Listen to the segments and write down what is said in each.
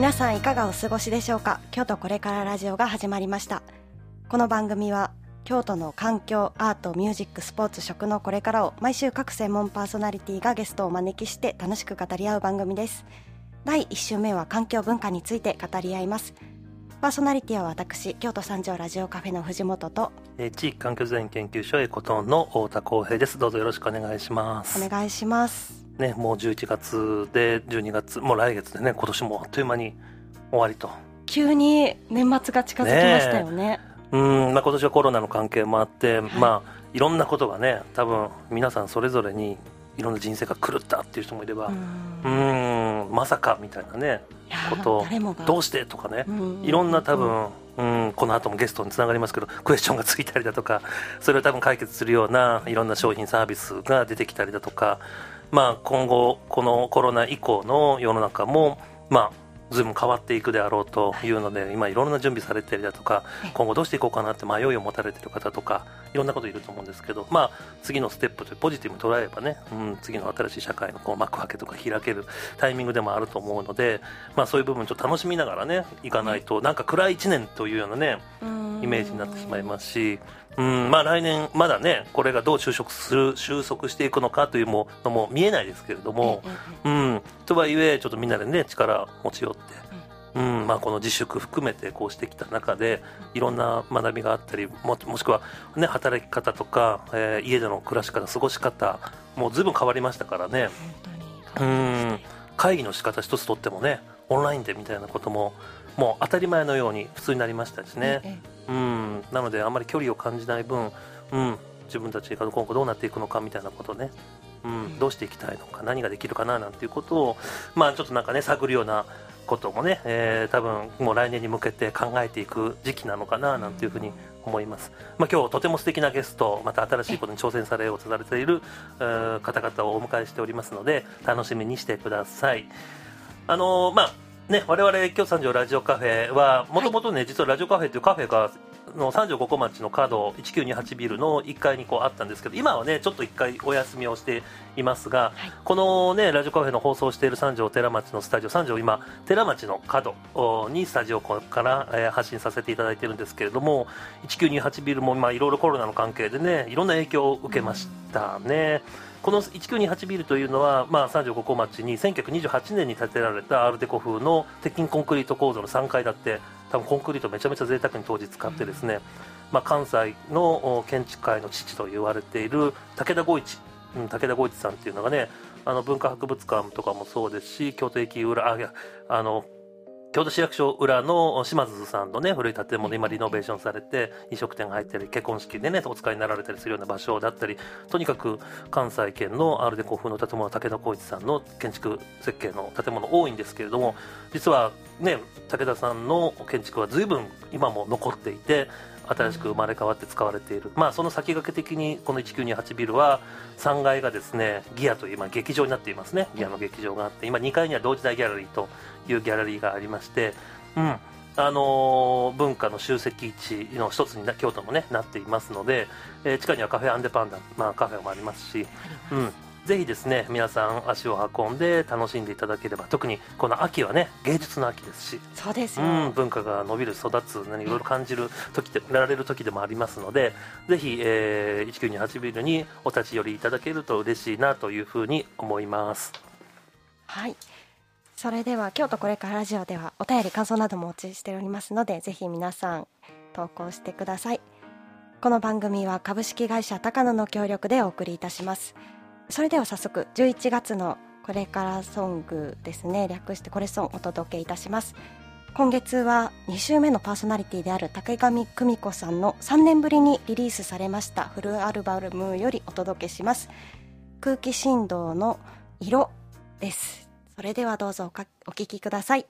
皆さんいかがお過ごしでしょうか？京都これからラジオが始まりました。この番組は京都の環境アートミュージックスポーツ食のこれからを毎週各専門パーソナリティがゲストをお招きして楽しく語り合う番組です。第1週目は環境文化について語り合います。パーソナリティは私京都三条ラジオカフェの藤本とえー地域環境デザイン研究所エコトーンの太田光平です。どうぞよろしくお願いします。お願いしますねもう11月で12月もう来月でね今年もあっという間に終わりと。急に年末が近づきましたよね。うん、まあ、今年はコロナの関係もあって、まあいろんなことがね多分皆さんそれぞれにいろんな人生が狂ったっていう人もいればううんんまさかみたいなねことどうしてとかねうん。いろんな多分、うん、この後もゲストにつながりますけどクエスチョンがついたりだとかそれを多分解決するようないろんな商品サービスが出てきたりだとか、まあ、今後このコロナ以降の世の中も、まあ、ずいぶん変わっていくであろうというので今いろんな準備されてりだとか今後どうしていこうかなって迷いを持たれている方とかいろんなこといると思うんですけど、まあ、次のステップというポジティブに捉えればね、うん、次の新しい社会のこう幕開けとか開けるタイミングでもあると思うので、まあ、そういう部分ちょっと楽しみながらねいかないとなんか暗い1年というようなねイメージになってしまいますし、うんまあ、来年まだねこれがどう収束する収束していくのかというものも見えないですけれども、うん、とはいえちょっとみんなでね力を持ち寄って。うんまあ、この自粛含めてこうしてきた中でいろんな学びがあったりももしくは、ね、働き方とか、えー家での暮らし方過ごし方もうずいぶん変わりましたからね。うん会議の仕方一つとってもねオンラインでみたいなことももう当たり前のように普通になりましたしね、えうん、なのであんまり距離を感じない分、うん、自分たちが今後どうなっていくのかみたいなことね、うん、どうしていきたいのか何ができるかななんていうことを、まあ、ちょっとなんかね探るようなこともね、えー多分もう来年に向けて考えていく時期なのかななんていうふうに思います、まあ、今日とても素敵なゲストまた新しいことに挑戦されようとされているえー方々をお迎えしておりますので楽しみにしてください。あのーまあね、我々今日三条ラジオカフェはもともとね、実はラジオカフェというカフェがの三条五湖町の角1928ビルの1階にこうあったんですけど今はねちょっと1回お休みをしていますが、はい。このねラジオカフェの放送している三条寺町のスタジオ三条今寺町の角おにスタジオから、えー発信させていただいてるんですけれども1928ビルも今いろいろコロナの関係でねいろんな影響を受けましたね。この1928ビルというのは、まあ、三条五湖町に1928年に建てられたアールデコ風の鉄筋コンクリート構造の3階建て多分コンクリートめちゃめちゃ贅沢に当時使ってですね、まあ、関西のお建築界の父と言われている武田五一、武田五一さんっていうのがねあの文化博物館とかもそうですし京都駅裏ああの京都市役所裏の島津さんのね古い建物今リノベーションされて飲食店が入ったり結婚式でねお使いになられたりするような場所だったりとにかく関西圏のアルデコ風の建物武田光一さんの建築設計の建物多いんですけれども実はね武田さんの建築は随分今も残っていて新しく生まれ変わって使われている、まあ、その先駆け的にこの1928ビルは3階がですねギアという今劇場になっていますね。ギアの劇場があって今2階には同時代ギャラリーというギャラリーがありまして、うん。あのー文化の集積地の一つにな京都もねなっていますので、えー地下にはカフェアンデパンダ、まあ、カフェもありますし、うん、ぜひですね皆さん足を運んで楽しんでいただければ特にこの秋はね芸術の秋ですし。そうですよ、うん、文化が伸びる育つ何いろいろ感じる時でられる時でもありますのでぜひ、えー、1928ビルにお立ち寄りいただけると嬉しいなというふうに思います。はい。それでは京都これからラジオではお便り感想などもお待ちしておりますのでぜひ皆さん投稿してください。この番組は株式会社高野の協力でお送りいたしますそれでは早速11月のこれからソングですね。略してこれソンお届けいたします。今月は2週目のパーソナリティである竹上久美子さんの3年ぶりにリリースされましたフルアルバムよりお届けします。空気振動の色です。それではどうぞおかお聞きください。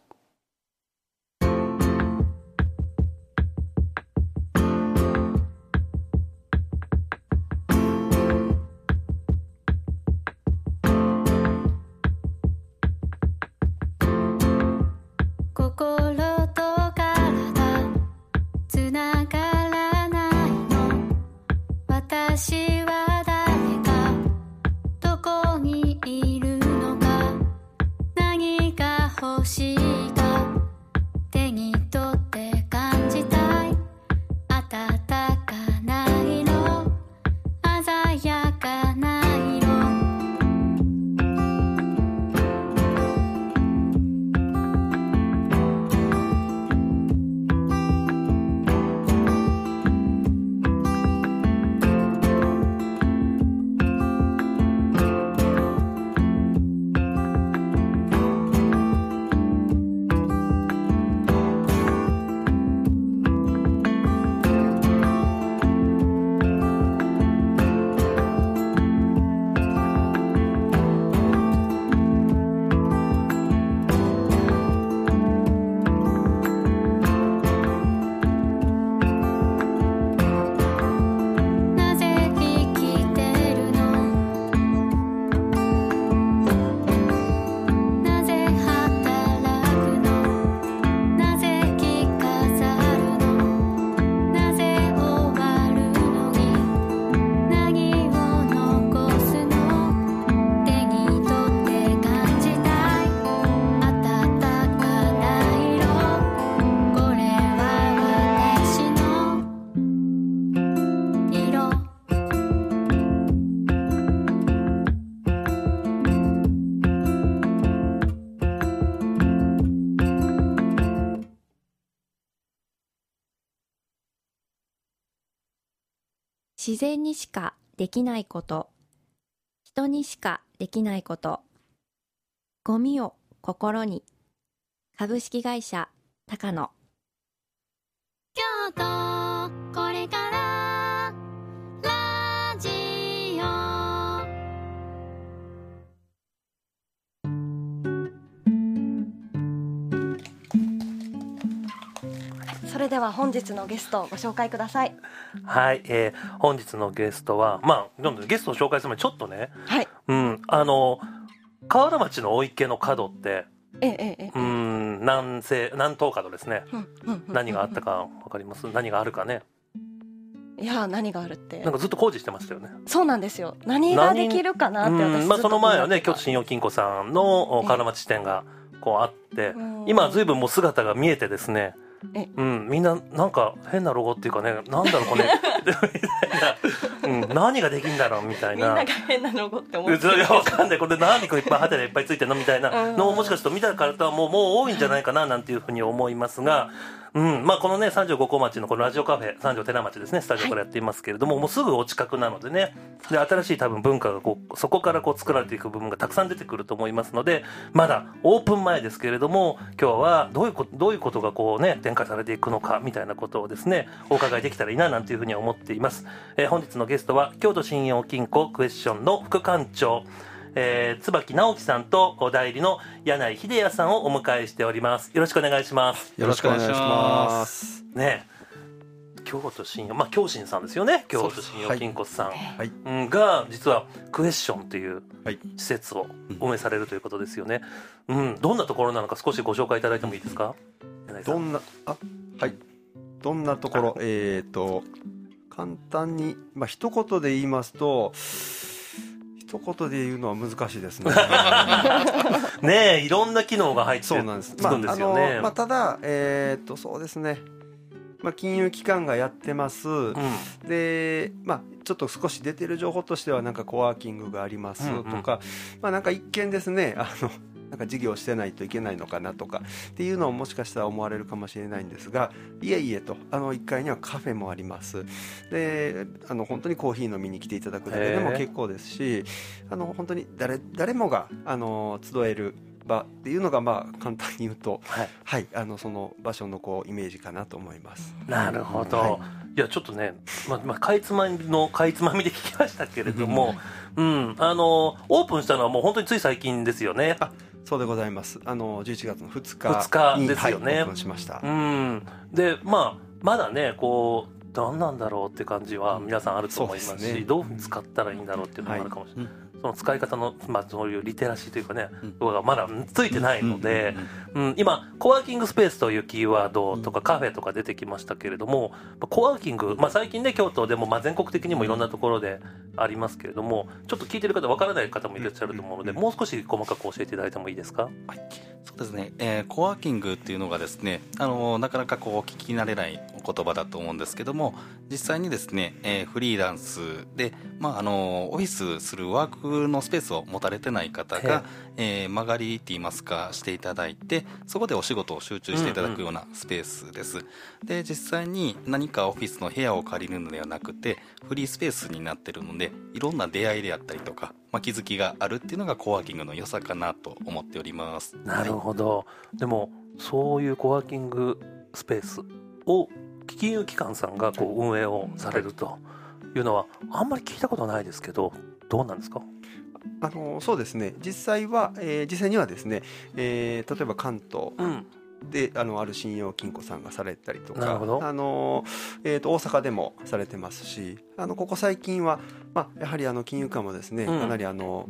自然にしかできないこと。人にしかできないこと。ゴミを心に。株式会社高野。京都。れでは本日のゲストをご紹介ください。はい、えー本日のゲストはまあどんどんゲストを紹介する前にちょっとね。はい。うんあの河原町の大池の角ってええええええ。うん南西南東角ですね。何があったかわかります？何があるかね。いや何があるって。なんかずっと工事してましたよね。そうなんですよ。何ができるかなって私うんまあ、その前はね京都新信用金庫さんのええ。河原町支店がこうあって今は随分もう姿が見えてですねえうん、みんななんか変なロゴっていうかねなんだろうこれ。みたいな、うん、何ができんだろうみたいな。みんなが変なロゴって思っていやわかんないこれ何これいっぱいハテナいっぱいついてる。のみたいなのをもしかすると見た方はもうもう多いんじゃないかななんていうふうに思いますが、うん。まあ、このね三条五湖町のこのラジオカフェ三条寺町ですねスタジオからやっていますけれども、もうすぐお近くなのでねで新しい多分文化がこうそこからこう作られていく部分がたくさん出てくると思いますのでまだオープン前ですけれども今日はどういうことどういうことがこうね展開されていくのかみたいなことをですねお伺いできたらいいななんていうふうに思っています、えー本日のゲストは京都信用金庫クエスチョンの副館長えー、椿直樹さんとお代理の柳井秀也さんをお迎えしております。よろしくお願いします。よろしくお願いします。ねえ。京都信用まあ京信さんですよね。京都信用金庫さん、が実はクエスチョンというはい。施設を運営されるということですよね、うん、どんなところなのか少しご紹介いただいてもいいですか？どんな、あ、はい。どんなところ、えっ、と、簡単に、まあ、一言で言いますと、一言で言うのは難しいですね。ねえいろんな機能が入ってつそうなんです。くんですよね、まあ、あのまあ、ただ、えっ、と、そうですね。まあ、金融機関がやってます。うんで、まあ、ちょっと少し出てる情報としてはなんかコワーキングがありますとうんうんか、まあなんか一見ですねあのなんか事業してないといけないのかなとかっていうのをもしかしたら思われるかもしれないんですがいえいえとあの1階にはカフェもあります。であの本当にコーヒー飲みに来ていただくだけでも結構ですしあの本当に誰誰もがあの集える場っていうのがまあ簡単に言うとはい。はいあのその場所のこうイメージかなと思います。なるほど、、はい。やちょっとね、まあまあ、かいつまみのかいつまみで聞きましたけれども、うん、あのオープンしたのはもう本当につい最近ですよね。あそうでございます。あの11月の2日2日にですよね。はい、オープンしました。うん、でまあまだねこう何なんだろうって感じは皆さんあると思いますしすね。どう使ったらいいんだろうっていうのもあるかもしれない、その使い方の、まあ、そういうリテラシーというかね、うん。がまだついてないので、うん、今コワーキングスペースというキーワードとかカフェとか出てきましたけれども、まあコワーキング、まあ、最近ね京都でもまあ全国的にもいろんなところでありますけれどもちょっと聞いてる方わからない方もいらっしゃると思うので、もう少し細かく教えていただいてもいいですか？そうですね、えーコワーキングっていうのがですねあのなかなかこう聞き慣れないお言葉だと思うんですけども実際にですね、えーフリーランスで、まあ、あのオフィスするワークのスペースを持たれてない方が、えー曲がりって言いますかしていただいてそこでお仕事を集中していただくようなスペースです、で実際に何かオフィスの部屋を借りるのではなくてフリースペースになってるのでいろんな出会いであったりとか、まあ、気づきがあるっていうのがコワーキングの良さかなと思っております。なるほど、でもそういうコワーキングスペースを金融機関さんがこう運営をされるというのはあんまり聞いたことないですけどどうなんですか？あのそうですね。実際は、えー実際にはですね、えー例えば関東うん。であのある信用金庫さんがされたりとかなるほど。あの、えー、と大阪でもされてますしあのここ最近は、まあ、やはりあの金融機関もですね、うん。かなりあの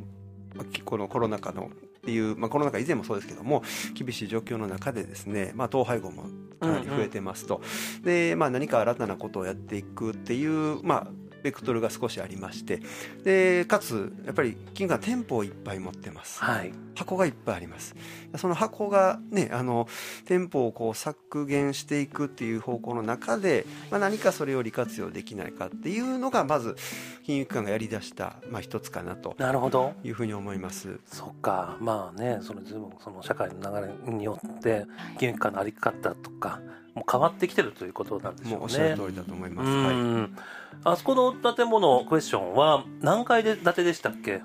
まあきこのコロナ禍のっていう、まあ、コロナ禍以前もそうですけども厳しい状況の中でですね、まあ、統廃合もかなり増えてますと、で、まあ、何か新たなことをやっていくっていう、まあ、ベクトルが少しありましてでかつやっぱり金が店舗をいっぱい持ってます。はい。箱がいっぱいあります。その箱がねあの店舗をこう削減していくっていう方向の中で、まあ、何かそれを利活用できないかっていうのがまず金融機関がやり出した、まあ、一つかなとなるほど。いうふうに思います。そっか。まあねそのその社会の流れによって金融機関の在り方とかもう変わってきてるということなんでしょうね。もうおっしゃる通りだと思いまうす、はい、ん。あそこの建物クエスチョンは何階で建てでしたっけ？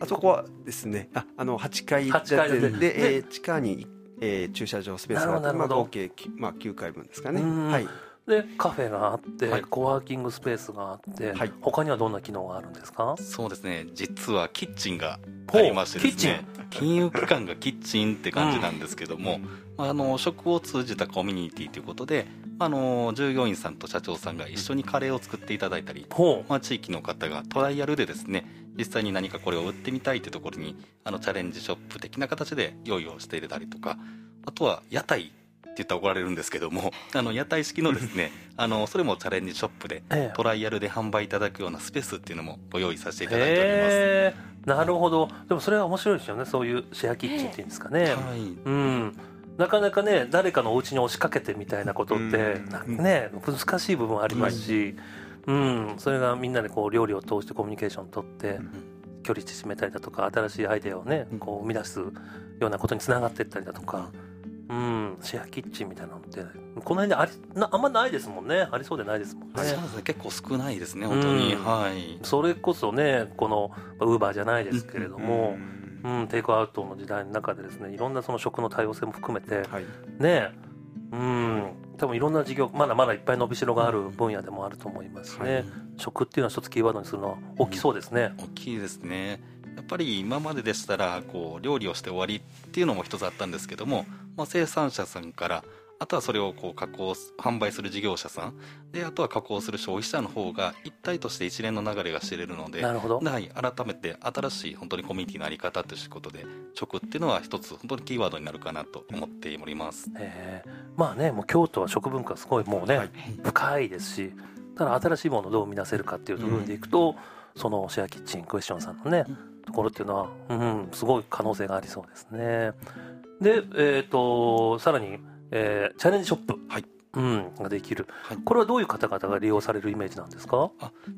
あそこはですね。ああの8階建8階建て。てででえー地下に、えー駐車場スペースがあって、まあ、なるほど。合計、きまあ、9階分ですかね。うん。はい。でカフェがあって、はい。コワーキングスペースがあって、はい。他にはどんな機能があるんですか？そうですね。実はキッチンがありましてですね。金融機関がキッチンって感じなんですけども、まああの食を通じたコミュニティということであの従業員さんと社長さんが一緒にカレーを作っていただいたり、ほまあ、地域の方がトライアルでですね実際に何かこれを売ってみたいというところにあのチャレンジショップ的な形で用意をしていたりとかあとは屋台って言ったら怒られるんですけども あの屋台式のですね あのそれもチャレンジショップでトライアルで販売いただくようなスペースっていうのもご用意させていただいております、へえ。なるほど。でもそれは面白いですよね。そういうシェアキッチンっていうんですかね、はい。うんなかなかね誰かのお家に押しかけてみたいなことってね難しい部分ありますし、うん、それがみんなでこう料理を通してコミュニケーション取って距離縮めたりだとか新しいアイデアをねこう生み出すようなことにつながっていったりだとか、うん、シェアキッチンみたいなのってこの辺でありなあんまないですもんね。ありそうでないですもんね。そうですね。結構少ないですね本当に、うん。はい。それこそねこのウーバーじゃないですけれども、うんうん、テイクアウトの時代の中でですねいろんなその食の多様性も含めてはい。ねうん多分いろんな事業まだまだいっぱい伸びしろがある分野でもあると思いますね、はい。食っていうのは一つキーワードにするのは大きそうですね、大きいですね。やっぱり今まででしたらこう料理をして終わりっていうのも一つあったんですけども、まあ、生産者さんからあとはそれをこう加工販売する事業者さん。であとは加工する消費者の方が一体として一連の流れが知れるのでなるほど。はい、改めて新しい本当にコミュニティのあり方ということで食っていうのは一つ本当にキーワードになるかなと思っております。え。ーまあねもう京都は食文化すごいもうね、はい。深いですしただ新しいものをどう生み出せるかっていう部分でいくと、そのシェアキッチンクエスチョンさんのね、ところっていうのは、うん、すごい可能性がありそうですね。でえっ、とさらに、えーチャレンジショップ、はい。うん、ができる、はい。これはどういう方々が利用されるイメージなんですか？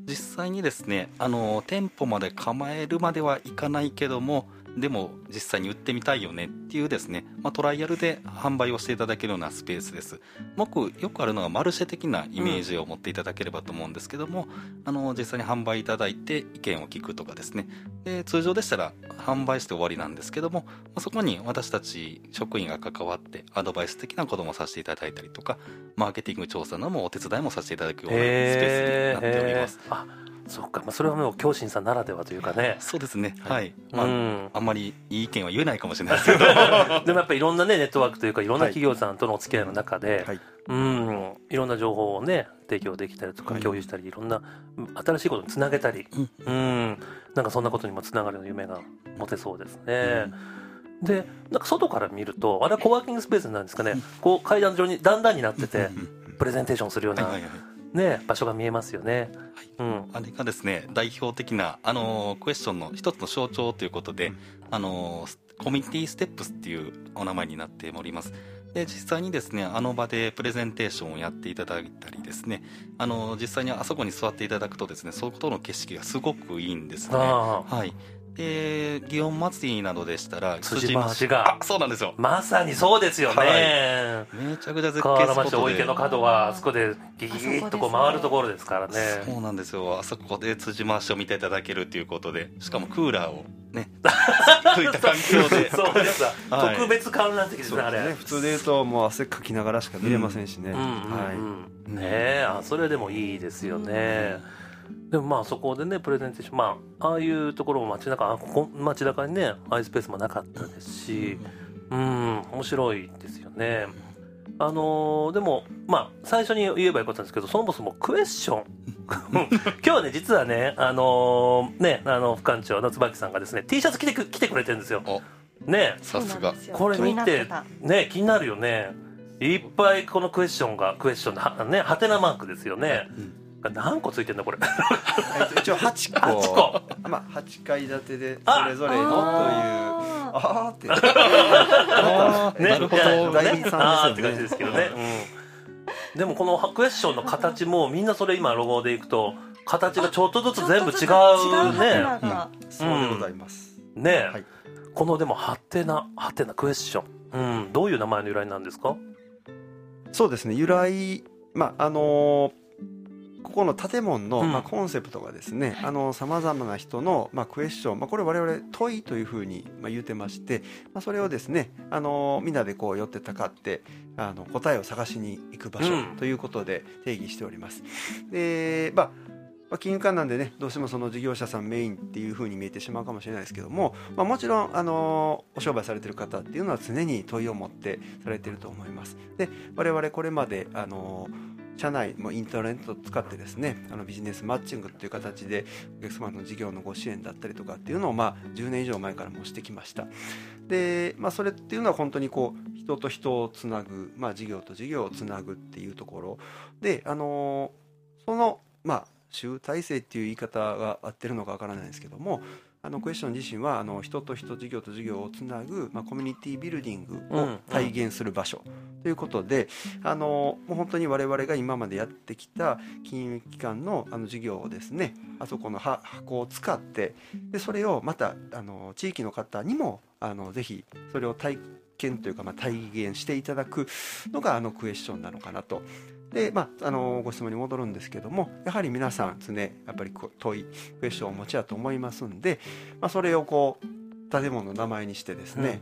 実際にですねあの店舗まで構えるまではいかないけどもでも実際に売ってみたいよねっていうですね、まあ、トライアルで販売をしていただけるようなスペースです。僕よくあるのはマルシェ的なイメージを持っていただければと思うんですけども、あの実際に販売いただいて意見を聞くとかですね。で通常でしたら販売して終わりなんですけども、まあそこに私たち職員が関わってアドバイス的なこともさせていただいたりとかマーケティング調査のもお手伝いもさせていただくようなスペースになっております。へー。あそっか、まあ、それはもう京心さんならではというかね、そうですね。はい、まあうん。あんまりいい意見は言えないかもしれないですけど。でもやっぱりいろんなねネットワークというかいろんな企業さんとのお付き合いの中で、はい。うん。いろんな情報をね提供できたりとかはい。共有したり、い、ろんなうん新しいことにつなげたり、うん。なんかそんなことにもつながる夢が持てそうですね。でなんか外から見るとあれはコワーキングスペースなんですかね、こう階段上に段々になってて、プレゼンテーションするような、はいはいはいね、場所が見えますよね。うん。あれがですね代表的なあのクエスチョンの一つの象徴ということで、あのコミュニティステップスっていうお名前になっております。で実際にですねあの場でプレゼンテーションをやっていただいたりですねあの実際にあそこに座っていただくとですねそこの景色がすごくいいんですね。はいで祇園祭りなどでしたら辻回しが。あそうなんですよ。まさにそうですよね。はいめちゃくちゃ絶景河原町スポットで。大池の角はあそこでギギーッとこう回るところですからね。そうなんですよ。あそこで辻回しを見ていただけるということでしかもクーラーをね 吹いた環境で。そうですわ、はい。特別観覧席ですねあれ。ね。普通で言うともう汗かきながらしか見れませんしね、うんうんうん。ねえ。あそれでもいいですよね、でもまあそこでねプレゼンテーションまあああいうところも街中あここ街中にねああいうスペースもなかったですしうん面白いですよね。あのーでもまあ最初に言えばよかったんですけどそもそもクエスチョン 今日はね実はねあのーねあの副館長の椿さんがですね T シャツ着てく来てくれてるんですよ。おね。さすが。これ見てね気になるよね。いっぱいこのクエスチョンがクエスチョンのはねハテナマークですよね、何個ついてんだこれ？一応8個。8個。まあ8階建てであそれぞれのという。あああって。ねなるほど大事さんですよね。って感じですけどね、うん、でもこのクエスチョンの形もみんなそれ今ロゴでいくと形がちょっとずつ全部違う違うハテナねがそうでございます、ね、はい。このでもハテナハテナクエスチョン、うん、どういう名前の由来なんですか？そうですね。由来まああのここの建物の、うんまあ、コンセプトがですねさまざまな人の、まあ、クエスチョン、まあ、これ我々問いというふうに、まあ、言ってまして、まあ、それをですねあのみんなでこう寄ってたかってあの答えを探しに行く場所うんということで定義しております。でまあまあ、金融機関なんでねどうしてもその事業者さんメインっていうふうに見えてしまうかもしれないですけども、まあ、もちろんあのお商売されてる方っていうのは常に問いを持ってされてると思います。で我々これまであの社内もインターネットを使ってですねあのビジネスマッチングっていう形でお客様の事業のご支援だったりとかっていうのをまあ10年以上前からもしてきました。で、まあ、それっていうのは本当にこう人と人をつなぐ、まあ、事業と事業をつなぐっていうところ。であのそのまあ集大成っていう言い方が合ってるのかわからないですけどもあのクエスチョン自身はあの人と人事業と事業をつなぐ、まあ、コミュニティビルディングを体現する場所。ということで、あのもう本当に我々が今までやってきた金融機関のあの事業をですねあそこのは箱を使ってでそれをまたあの地域の方にもあのぜひそれを体験というか、まあ、体現していただくのがあのクエスチョンなのかなと。でまあ、あのご質問に戻るんですけどもやはり皆さん常やっぱりこう問いクエスチョンをお持ちだと思いますんで、まあ、それをこう建物の名前にしてですね、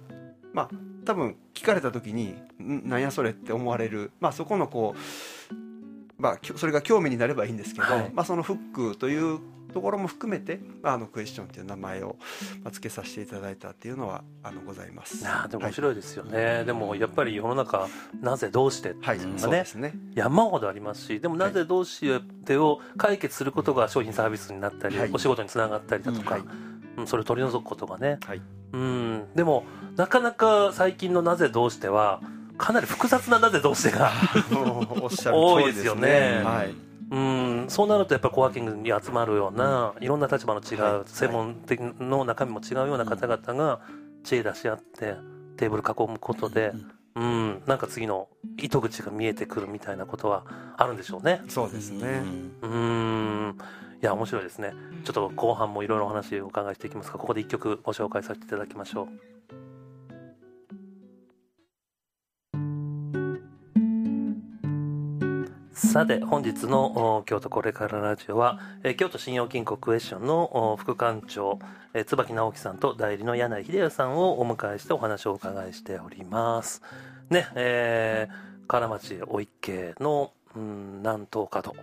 まあ多分聞かれた時に「んなんやそれ?」って思われる、まあ、そこのこう、まあ、それが興味になればいいんですけど、はいまあ、そのフックというところも含めて、まあ、あのクエスチョンという名前をまあ付けさせていただいたっていうのはあのございます。あーでも面白いですよね、でもやっぱり世の中なぜどうしてってはい、はいいうのがねそうですね。山ほどありますしでもなぜどうしてを解決することが商品サービスになったり、はい。お仕事につながったりだとか、はい。うんそれを取り除くことがね、はい。うん。でもなかなか最近のなぜどうしてはかなり複雑ななぜどうしてがも うおっしゃる多いですすよねね。はい。うん。そうなるとやっぱりコワーキングに集まるようないろんな立場の違う、はい。専門的の中身も違うような方々が知恵出し合ってテーブル囲むことで、うん、なんか次の糸口が見えてくるみたいなことはあるんでしょうね。そうですね。うーん。いや面白いですね。ちょっと後半もいろいろお話をお伺いしていきますがここで一曲ご紹介させていただきましょうさて本日の京都これからラジオは、え京都信用金庫クエスチョンの副館長、え椿直樹さんと代理の柳井秀康さんをお迎えしてお話をお伺いしております。ねえー、金町お池の、うん、南東角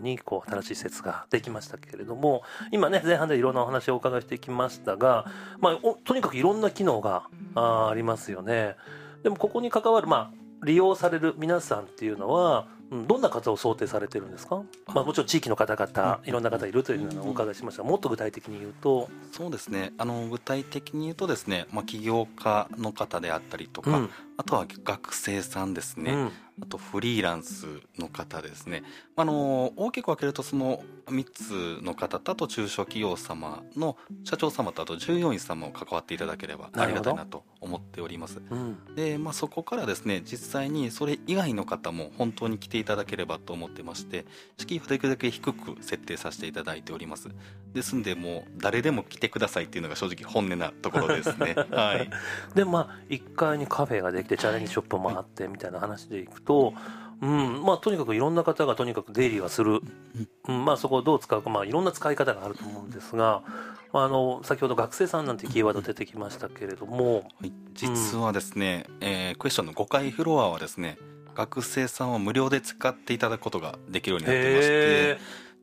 にこう新しい施設ができましたけれども今ね前半でいろんなお話をお伺いしてきましたが、まあ、おとにかくいろんな機能があありますよね。でもここに関わる、まあ、利用される皆さんっていうのはどんな方を想定されてるんですか、まあ、もちろん地域の方々いろんな方いるというのをお伺いしました。がもっと具体的に言うと、そうですね。あの具体的に言うとですね、まあ、起業家の方であったりとか、うん。あとは学生さんですね、うん。あとフリーランスの方ですね、あの大きく分けるとその3つの方とあと中小企業様の社長様とあと従業員様を関わっていただければありがたいなと思っております。うん。で、まあ、そこからですね実際にそれ以外の方も本当に来ていただければと思ってまして敷居をできるだけ低く設定させていただいております。ですんでもう誰でも来てくださいっていうのが正直本音なところですね。はい。でまあ1階にカフェができてチャレンジショップもあってみたいな話でいくと、うんまあ、とにかくいろんな方がとにかく出入りはする、うん。まあ、そこをどう使うか、まあ、いろんな使い方があると思うんですがあの先ほど学生さんなんてキーワード出てきましたけれども、はい。実はですね、えークエスチョンの5階フロアはですね学生さんは無料で使っていただくことができるようになってましてへ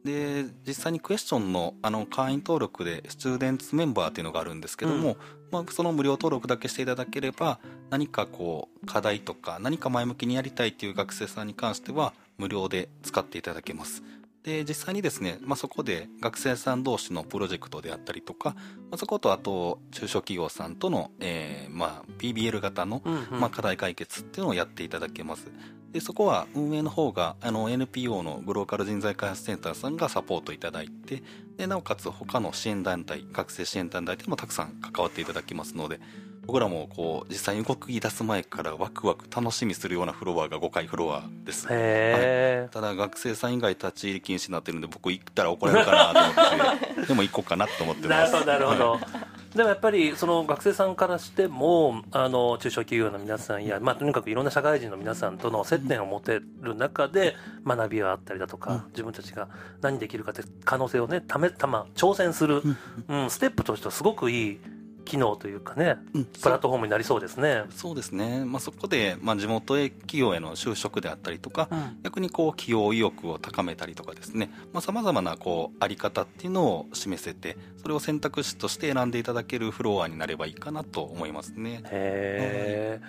で実際にクエスチョンのあの会員登録でスチューデンツメンバーっていうのがあるんですけども、まあ、その無料登録だけしていただければ何かこう課題とか何か前向きにやりたいっていう学生さんに関しては無料で使っていただけますで実際にですね、まあ、そこで学生さん同士のプロジェクトであったりとか、まあ、そことあと中小企業さんとの、えーまあ、PBL 型のうんうん。まあ、課題解決っていうのをやっていただけます。でそこは運営の方があの NPO のグローカル人材開発センターさんがサポートいただいてでなおかつ他の支援団体学生支援団体でもたくさん関わっていただきますので僕らもこう実際に動き出す前からワクワク楽しみするようなフロアが5階フロアです。へえ、ただ学生さん以外立ち入り禁止になってるんで僕行ったら怒られるかなと思って でも行こうかなと思ってます。なるほどなるほど。でもやっぱりその学生さんからしてもあの中小企業の皆さんや、まあ、とにかくいろんな社会人の皆さんとの接点を持てる中で学びがあったりだとか、自分たちが何できるかって可能性をねためたま挑戦する、うん、ステップとしてはすごくいい機能というかね、うんプラットフォームになりそうですね。そうですね、まあ、そこで、まあ、地元へ企業への就職であったりとか、逆にこう企業意欲を高めたりとかですね。さまざ、まなこうあり方っていうのを示せてそれを選択肢として選んでいただけるフロアになればいいかなと思いますね。へ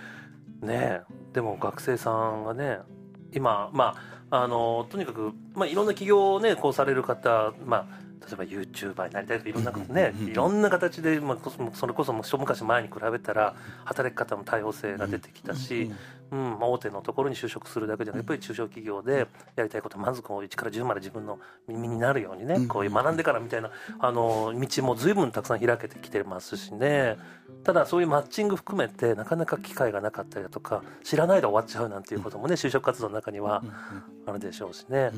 え、ねえ。でも学生さんがね今まああのとにかく、まあ、いろんな企業をねこうされる方まあ例えば YouTuber になりたいとかいろんなことねいろんな形で、まあ、こそそれこそもう一昔前に比べたら働き方の多様性が出てきたし、うんまあ、大手のところに就職するだけじゃなくやっぱり中小企業でやりたいことまずこう1から10まで自分の耳になるようにねこういう学んでからみたいなあの道も随分たくさん開けてきてますしね。ただそういうマッチング含めてなかなか機会がなかったりだとか知らないで終わっちゃうなんていうこともね就職活動の中にはあるでしょうしね。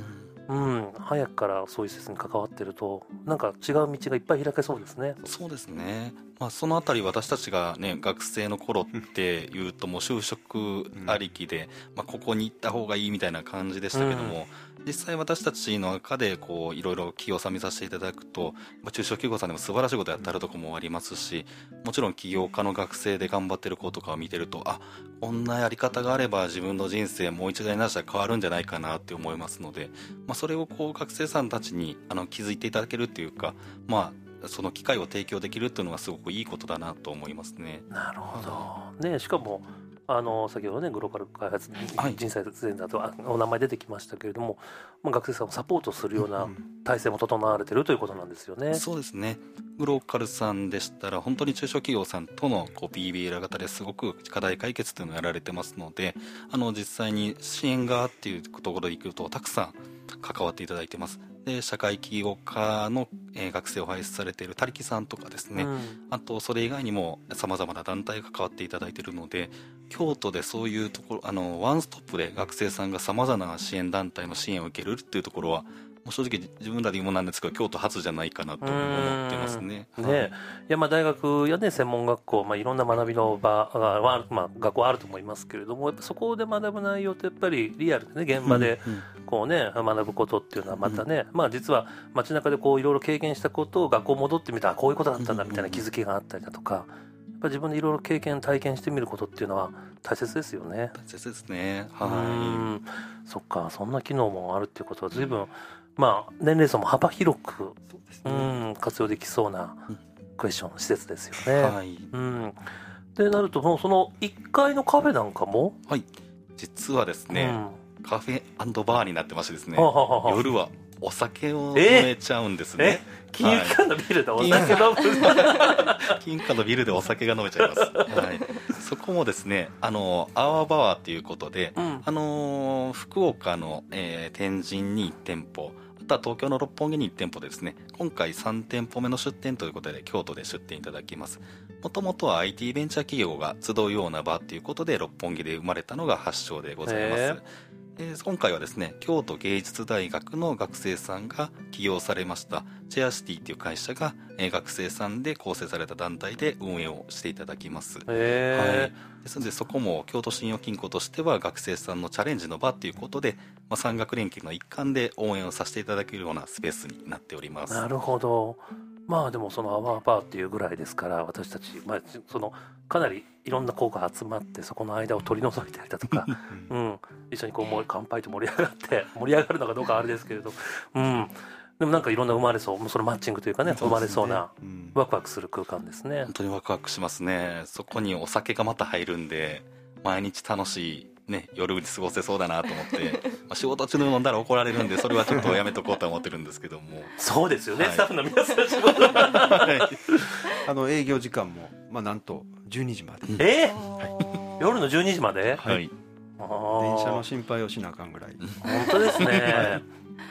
うん、早くからそういう施設に関わってるとなんか違う道がいっぱい開けそうですね。そうですね、まあ、そのあたり私たちが、ね、学生の頃っていうともう就職ありきで、まあ、ここに行った方がいいみたいな感じでしたけども、実際私たちの中でこういろいろ企業さん見させていただくと、中小企業さんでも素晴らしいことやってあるところもありますしもちろん起業家の学生で頑張ってる子とかを見てるとあこんなやり方があれば自分の人生もう一度になしたら変わるんじゃないかなって思いますので、まあ、それをこう学生さんたちにあの気づいていただけるっていうかまあその機会を提供できるっていうのがすごくいいことだなと思いますね。なるほど。ねしかもあの先ほどねグローバル開発はい。人材前だとあお名前出てきましたけれども、まあ、学生さんをサポートするような体制も整われてるということなんですよね。そうですね。グローカルさんでしたら本当に中小企業さんとのこう BBL 型ですごく課題解決というのをやられてますのであの実際に支援側っていうところでいくとたくさん関わっていただいてますで社会起業家の、えー学生を輩出されている他力さんとかですね、うん。あとそれ以外にもさまざまな団体が関わっていただいているので京都でそういうところあのワンストップで学生さんがさまざまな支援団体の支援を受けるっていうところはもう正直自分らで言うもなんですけど京都初じゃないかなと思ってますね。うんねいやまあ大学やね専門学校、まあ、いろんな学びの場がはある、まあ、学校はあると思いますけれどもそこで学ぶ内容ってやっぱりリアルでね現場でうんこうね学ぶことっていうのはまたね、まあ実は街中でこういろいろ経験したことを学校戻ってみたらこういうことだったんだみたいな気づきがあったりだとかやっぱ自分でいろいろ経験体験してみることっていうのは大切ですよね。大切ですね。うはんそっかそんな機能もあるっていうことは随分、まあ年齢層も幅広く、うん、活用できそうなうんクエスチョン施設ですよい。ね。はい。うん、でなるともうその1階のカフェなんかも、はい。実はですね、カフェバーになってましてですねうん、はあはあはあ夜はお酒を飲えめちゃうんですえね。金融機関のビルでお酒飲む、金貨のビルでお酒が飲めちゃいます。はい。そこもですね、あの、アワーバワーということで、うんあのー福岡の、えー天神に1店舗、った東京の六本木に1店舗でですね、今回3店舗目の出店ということで、京都で出店いただきます。もともとは IT ベンチャー企業が集うような場ということで、六本木で生まれたのが発祥でございます。へで今回はですね京都芸術大学の学生さんが起業されました。チェアシティっていう会社が、えー学生さんで構成された団体で運営をしていただきます、へですのでそこも京都信用金庫としては学生さんのチャレンジの場ということで、まあ、産学連携の一環で応援をさせていただけるようなスペースになっております。えなるほどまあでもそのアワーバーっていうぐらいですから私たち、まあ、そのかなりいろんな子が集まってそこの間を取り除いたりだとか、うん、一緒にこうもう乾杯と盛り上がって盛り上がるのかどうかはあれですけれど、うん、でもなんかいろんな生まれそうもうそのマッチングというかね。生まれそうなうん。ワクワクする空間ですね。本。当にワクワクしますね。そこにお酒がまた入るんで毎日楽しいね、夜に過ごせそうだなと思って、まあ、仕事中に飲んだら怒られるんで それはちょっとやめとこうとは思ってるんですけども。そうですよね、はい。スタッフの皆さん仕事あの営業時間も、まあ、なんと12時まで、え夜の12時まで、はい。電車の心配をしなあかんぐらい、本当ですね。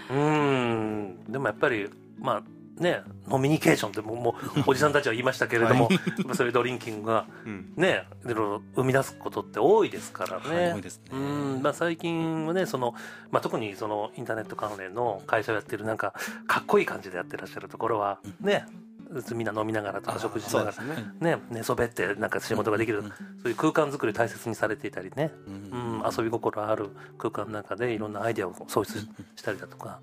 うん。でもやっぱりまあねノミニケーションってもうもうおじさんたちは言いましたけれども、まあ そういうドリンキングがうん。ねいろいろ生み出すことって多いですからね。はいね。うん。まあ、最近はねその、まあ、特にそのインターネット関連の会社をやってるなんかかっこいい感じでやってらっしゃるところはねみんな飲みながらとか食事しながらね。ね、寝そべってなんか仕事ができる、うんそういう空間作り大切にされていたりね、うんうん、遊び心ある空間の中でいろんなアイデアを創出したりだとか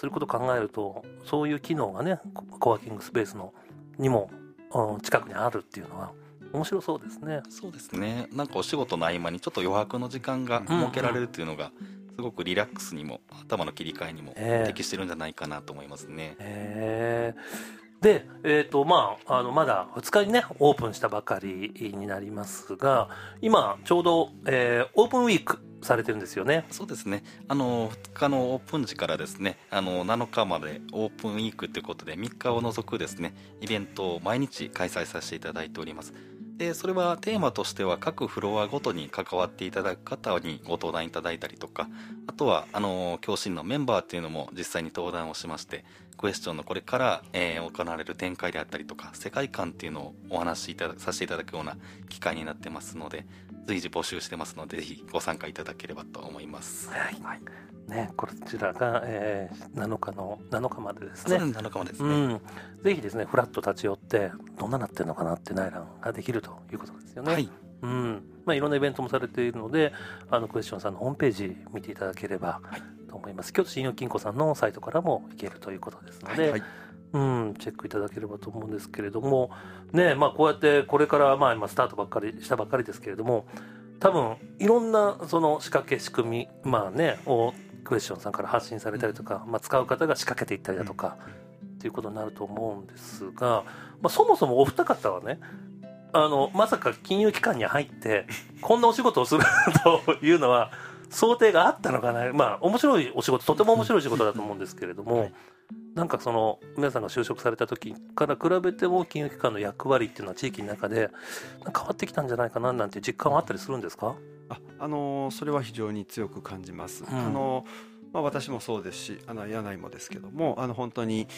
そういうことを考えるとそういう機能がねココワーキングスペースのにも、うん近くにあるっていうのは面白そうですね。そうですね。なんかお仕事の合間にちょっと余白の時間が設けられるっていうのがすごくリラックスにも頭の切り替えにもええ。適してるんじゃないかなと思いますね、へーで、えーとまあ、あのまだ2日にねオープンしたばかりになりますが今ちょうど、えーオープンウィークされてるんですよね。そうですねあの2日のオープン時からですねあの7日までオープンウィークということで3日を除くですねイベントを毎日開催させていただいておりますでそれはテーマとしては各フロアごとに関わっていただく方にご登壇いただいたりとかあとはあの教師のメンバーっていうのも実際に登壇をしましてクエスチョンのこれから、えー行われる展開であったりとか世界観っていうのをお話しいたださせていただくような機会になってますので随時募集してますのでぜひご参加いただければと思います。はい。ね、こちらが、えー7日の7日までですね。そうですね7日までですね、うん、ぜひですねフラッと立ち寄ってどんななってるのかなって内覧ができるということですよね。はい。うん。まあ、いろんなイベントもされているのであのクエスチョンさんのホームページ見ていただければはいと思います、京都信用金庫さんのサイトからも行けるということですので、はいうん、チェックいただければと思うんですけれども、ねまあ、こうやってこれから、まあ、今スタートばっかりしたばっかりですけれども多分いろんなその仕掛け仕組み、まあね、をクエスチョンさんから発信されたりとか、まあ、使う方が仕掛けていったりだとか、っていうことになると思うんですが、まあ、そもそもお二方はねあのまさか金融機関に入ってこんなお仕事をする というのは想定があったのかな。まあ面白いお仕事とても面白い仕事だと思うんですけれども、なんかその皆さんが就職された時から比べても金融機関の役割っていうのは地域の中で変わってきたんじゃないかななんていう実感はあったりするんですか？ああのーそれは非常に強く感じます。ん。あのーまあ、私もそうですしあの柳井もですけどもあの本当に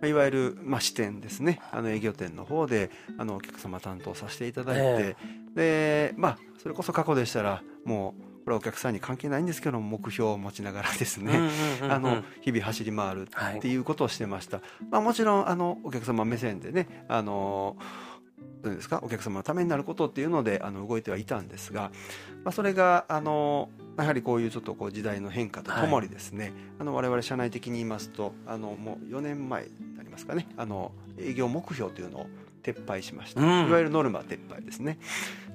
まあいわゆる、まあ、支店ですね。あの営業店の方であのお客様担当させていただいて、でまあそれこそ過去でしたらもうこれはお客さんに関係ないんですけど目標を持ちながらですね、あの日々走り回るはい。っていうことをしてました、まあ、もちろんあのお客様目線でねあのどうですかお客様のためになることっていうのであの動いてはいたんですが、まあ、それがあのやはりこういうちょっとこう時代の変化とともにですね、あの我々社内的に言いますとあのもう4年前になりますかねあの営業目標というのを撤廃しました、うん。いわゆるノルマ撤廃ですね。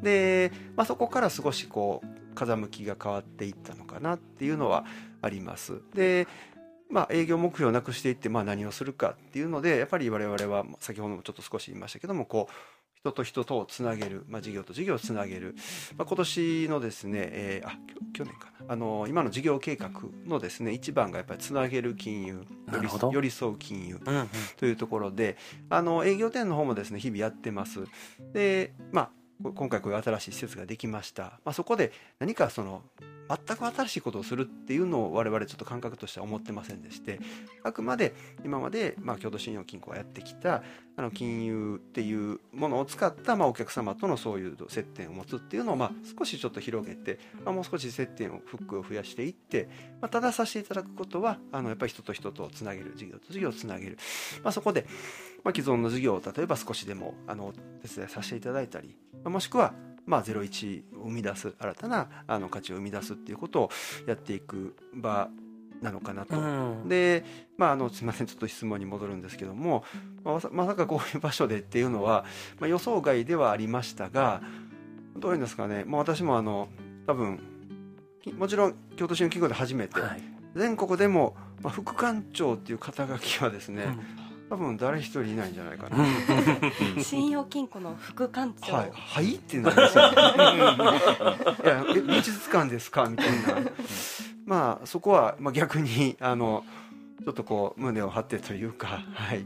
で、まあ、そこから少しこう風向きが変わっていったのかなっていうのはあります。でまあ、営業目標をなくしていって、まあ、何をするかっていうのでやっぱり我々は先ほどもちょっと少し言いましたけどもこう人と人とをつなげる、まあ、事業と事業をつなげる、まあ、今年のですね、えーあ去年かな。あの今の事業計画のですね一番がやっぱりつなげる金融寄り添う金融というところであの営業店の方もですね日々やってます。でまあこ今回こういう新しい施設ができました、まあ、そこで何かその全く新しいことをするっていうのを我々ちょっと感覚としては思ってませんでして。あくまで今まで、まあ、京都信用金庫がやってきたあの金融っていうものを使った、まあ、お客様とのそういう接点を持つっていうのを、まあ、少しちょっと広げて、まあ、もう少し接点をフックを増やしていって、まあ、たださせていただくことはあのやっぱり人と人とをつなげる事業と事業をつなげる、まあ、そこで、まあ、既存の事業を例えば少しでもあのお手伝いさせていただいたり、まあもしくはまあ、01を生み出す新たなあの価値を生み出すっていうことをやっていく場なのかなと。うん。で、まあ、あのすみません。ちょっと質問に戻るんですけども、まあまさかこういう場所でっていうのは、まあ、予想外ではありましたがどういうんですかね、まあ、私もあの多分きもちろん京都新聞企業で初めて、はい。全国でも、まあ、副館長っていう肩書きはですね、うん多分誰一人いないんじゃないかな。信用金庫の副館長、はい、はいってなりますよね。いや、え美術館ですか？みたいな。まあ、そこは、まあ、逆に、あの。ちょっとこう胸を張ってというか、はい、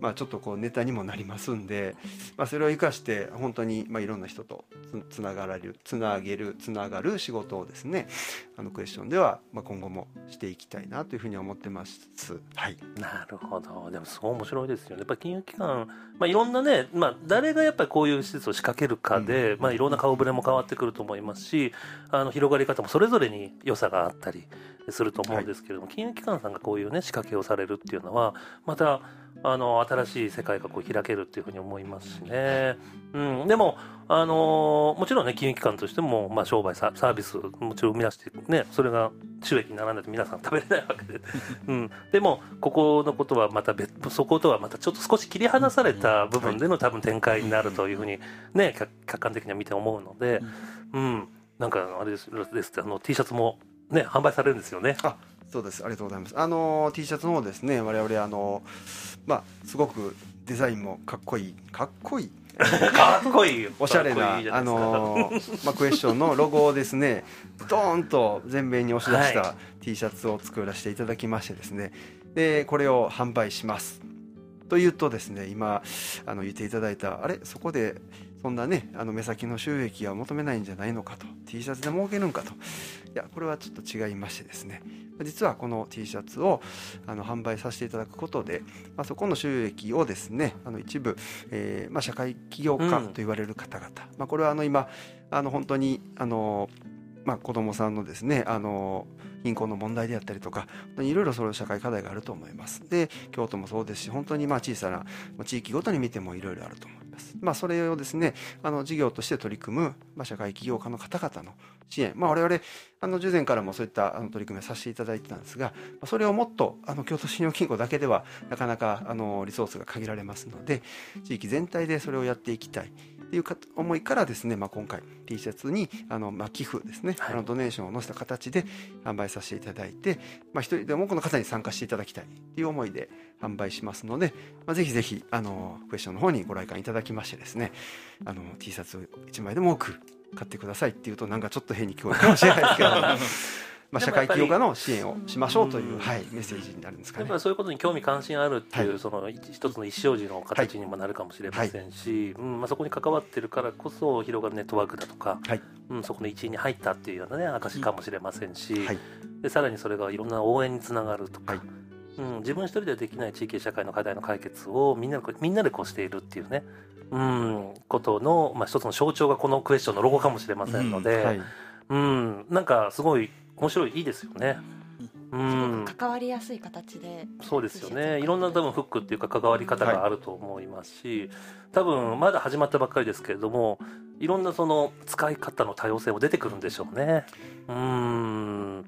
まあちょっとこうネタにもなりますんで、まあそれを生かして本当にまあいろんな人とつつながられる、つなげる、つながる仕事をですね、あのクエスチョンではまあ今後もしていきたいなというふうに思ってます。はい。なるほど。でもすごい面白いですよね。やっぱり金融機関、まあ、いろんなね、まあ、誰がやっぱりこういう施設を仕掛けるかで、まあ、いろんな顔ぶれも変わってくると思いますしあの広がり方もそれぞれに良さがあったりすると思うんですけれども、金融機関さんがこういうね仕掛掛けをされるっていうのはまたあの新しい世界がこう開けるっていうふうに思いますしね、うん、でも、あのもちろんね金融機関としても、まあ、商売ササービスもちろん生み出してねそれが収益にならないと皆さん食べれないわけで、うん、でもここのことはまた別そことはまたちょっと少し切り離された部分での多分展開になるというふうにね客客観的には見て思うので、うん、なんかあれですですあの T シャツもね販売されるんですよね。あそうです。ありがとうございます。あの T シャツの方ですね我々あのまあすごくデザインもかっこいいかっこいい。かっこいいよ おしゃれなあのまあクエスチョンのロゴをですねドーンと全面に押し出しはた T シャツを作らせていただきましてですね。でこれを販売します。というとですね今あの言っていただいたあれ？そこでそんなねあの目先の収益は求めないんじゃないのかと T シャツで儲けるんかと。いやこれはちょっと違いましてですね。実はこの T シャツをあの販売させていただくことで、まあ、そこの収益をですねあの一部、えーまあ、社会起業家と言われる方々、まあ、これはあの今あの本当にあの、まあ、子どもさんのですねあの貧困の問題であったりとか本当にいろいろそれ社会課題があると思います。で京都もそうですし本当にまあ小さなまあ地域ごとに見てもいろいろあると思います、まあ、それをですねあの事業として取り組む、まあ、社会起業家の方々の支援、まあ、我々あの従前からもそういったあの取り組みをさせていただいてたんですがそれをもっとあの京都信用金庫だけではなかなかあのリソースが限られますので地域全体でそれをやっていきたい。っていうか思いからですね、まあ、今回 T シャツにあの、まあ、寄付ですね、はい。あのドネーションを載せた形で販売させていただいて、まあ、一人でもこの方に参加していただきたいという思いで販売しますので、まあ、ぜひぜひあのクエスチョンの方にご来館いただきましてですねあの T シャツを1枚でも多く買ってくださいっていうとなんかちょっと変に聞こえるかもしれないですけど まあ社会起業家の支援をしましょうという、うん。はい、メッセージになるんですかね。やっぱ。りそういうことに興味関心あるっていう、はい。その一一つの一生児の形にもなるかもしれませんし、うんまあ、そこに関わってるからこそ広がるネットワークだとか、はい。うん、そこの一員に入ったっていうようなね証かもしれませんし、はい。でさらにそれがいろんな応援につながるとか、はい。うん、自分一人ではできない地域社会の課題の解決をみんなでみんなでこうしているっていうね、うん、ことの、まあ、一つの象徴がこのクエスチョンのロゴかもしれませんので、はい。うんなんかすごい面白いいいですよね。うん。関わりやすい形で。そうですよね。をいろんな多分フックっていうか関わり方があると思いますし、多分まだ始まったばっかりですけれどもいろんなその使い方の多様性も出てくるんでしょうね。うーん。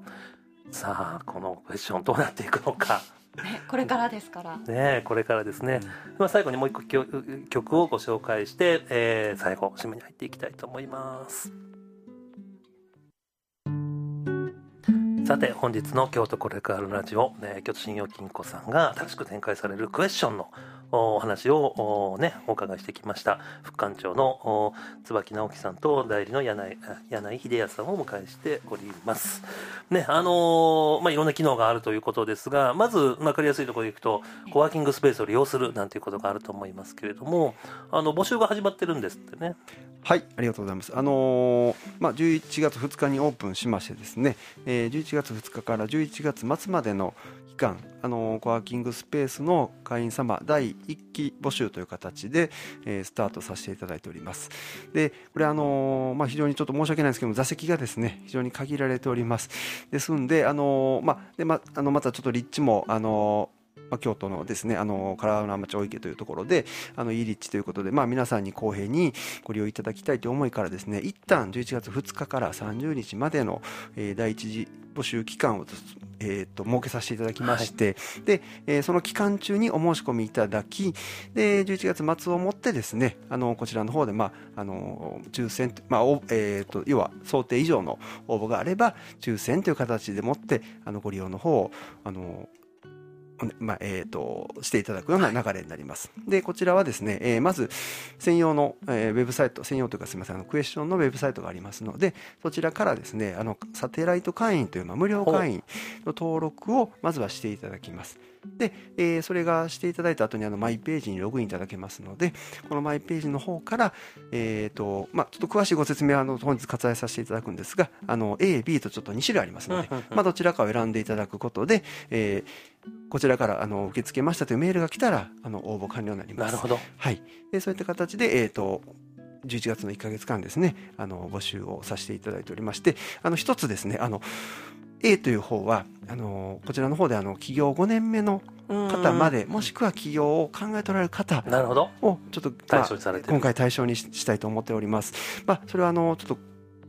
さあこのクエスチョンどうなっていくのか。ねこれからですから。ねこれからですね、まあ、最後にもう一個曲曲をご紹介して、えー最後締めに入っていきたいと思いますさて本日の京都コレクアルラジオ、えー京都信用金庫さんが新しく展開されるクエスチョンのお話をおねお伺いしてきました。副館長のお椿直樹さんと代理の柳井柳井秀康さんをお迎えしております。ねあのーまあいろんな機能があるということですがまず分かりやすいところでいくとコワーキングスペースを利用するなんていうことがあると思いますけれどもあの募集が始まってるんですってね。はい、ありがとうございます。あのーまあ11月2日にオープンしましてですね、えー11月2日から11月末までの間、あのコワーキングスペースの会員様第1期募集という形で、えースタートさせていただいております。で、これあのまあ非常にちょっと申し訳ないんですけども座席がですね非常に限られております。ですんで、あのまあでまあのまたちょっと立地もあのまあ、京都のですねあの唐浦町大池というところであのいい立地ということで、まあ、皆さんに公平にご利用いただきたいという思いからですね一旦11月2日から30日までの、えー第一次募集期間をずえー、と設けさせていただきまして、でえーその期間中にお申し込みいただきで11月末をもってですねあのこちらの方で、まあ、あの抽選と、まあおえー、と要は想定以上の応募があれば抽選という形でもってあのご利用の方をあのまあえー、としていただくような流れになります。でこちらはですね、えーまず専用の、えーウェブサイト専用というかすみませんあのクエスチョンのウェブサイトがありますのでそちらからですねあのサテライト会員という、まあ、無料会員の登録をまずはしていただきます。で、えーそれがしていただいた後にあのマイページにログインいただけますのでこのマイページの方から、えーとまあ、ちょっと詳しいご説明はあの本日割愛させていただくんですがあの A、B とちょっと2種類ありますので、まあ、どちらかを選んでいただくことで、えーこちらからあの受け付けましたというメールが来たらあの応募完了になります。なるほど。はい、でそういった形で、えー、と11月の1か月間ですねあの募集をさせていただいておりましてあの一つですねあの A という方はあのこちらの方であの起業5年目の方までもしくは起業を考えておられる方をちょっと、ま対あ今回対象にししたいと思っております。まあ、それはあのちょっと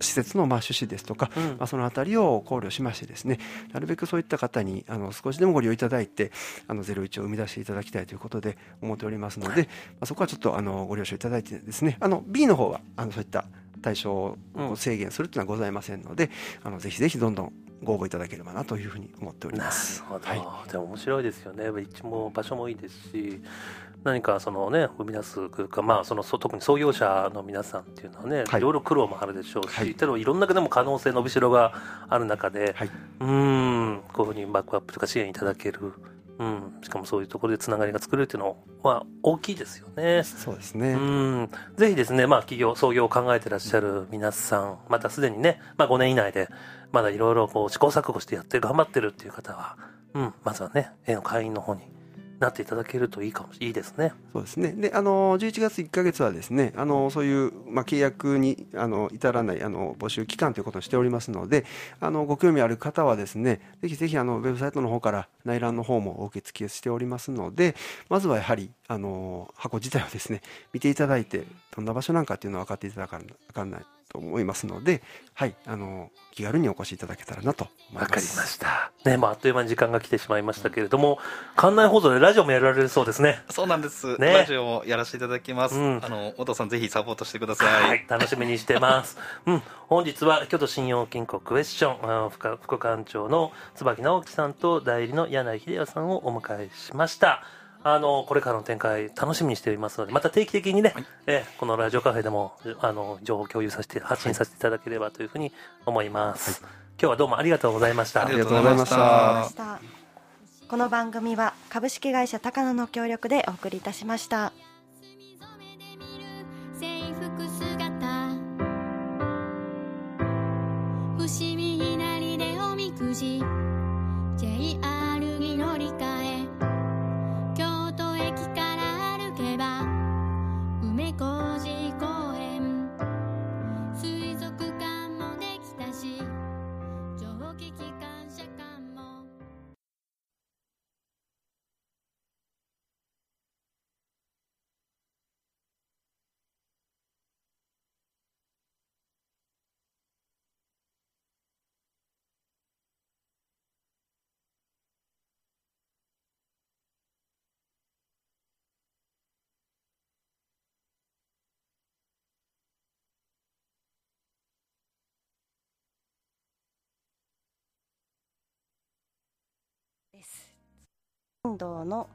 施設のまあ趣旨ですとか、うん。まあ、そのあたりを考慮しましてですねなるべくそういった方にあの少しでもご利用いただいてあの01を生み出していただきたいということで思っておりますので、まあ、そこはちょっとあのご了承いただいてですねあの B の方はあのそういった対象を制限するというのはございませんので、あのぜひぜひどんどんご応募いただければなというふうに思っておりなるます。ほど、はい。でも面白いですよね。立地も場所もいいですし何かそのね生み出す空間まあそのそ特に創業者の皆さんっていうのはね、はい。い、ろいろ苦労もあるでしょうし、はい。けどいろんなでも可能性伸びしろがある中で、はい、うーんこういうふうにバックアップとか支援いただける、うん、しかもそういうところでつながりが作れるっていうのは大きいですよね。そうですね。うん。ぜひですね、まあ、企業、創業を考えてらっしゃる皆さん、またすでにね、まあ、5年以内で、まだいろいろこう試行錯誤してやって頑張ってるっていう方は、うん、まずはね、A の会員の方になっていただけるといいかもいいですね。そうですね。で、あの11月1ヶ月はですね、あのそういうまあ契約にあの至らないあの募集期間ということにしておりますので、あのご興味ある方はですね、ぜひぜひあのウェブサイトの方から内覧の方もお受け付けしておりますので、まずはやはりあの箱自体をですね見ていただいてどんな場所なんかっていうのを分かっていただかなかんないと思いますので、はい、あの気軽にお越しいただけたらなと思います。わかりました。ね、まあ、あっという間に時間が来てしまいましたけれども、館内放送でラジオもやられるそうですね。そうなんです、ねラジオもやらせていただきます、うんあのお父さんぜひサポートしてください、はい、楽しみにしてます。うん、本日は京都信用金庫クエスチョンあの副副館長の椿直樹さんと代理の柳井秀也さんをお迎えしました。あのこれからの展開楽しみにしておりますのでまた定期的にね、えこのラジオカフェでもあの情報を共有させて発信させていただければというふうに思います、今日はどうもありがとうございました。ありがとうございました。この番組は株式会社高野の協力でお送りいたしました。墨染めで見る制服姿。伏見稲荷でおみくじです。インドの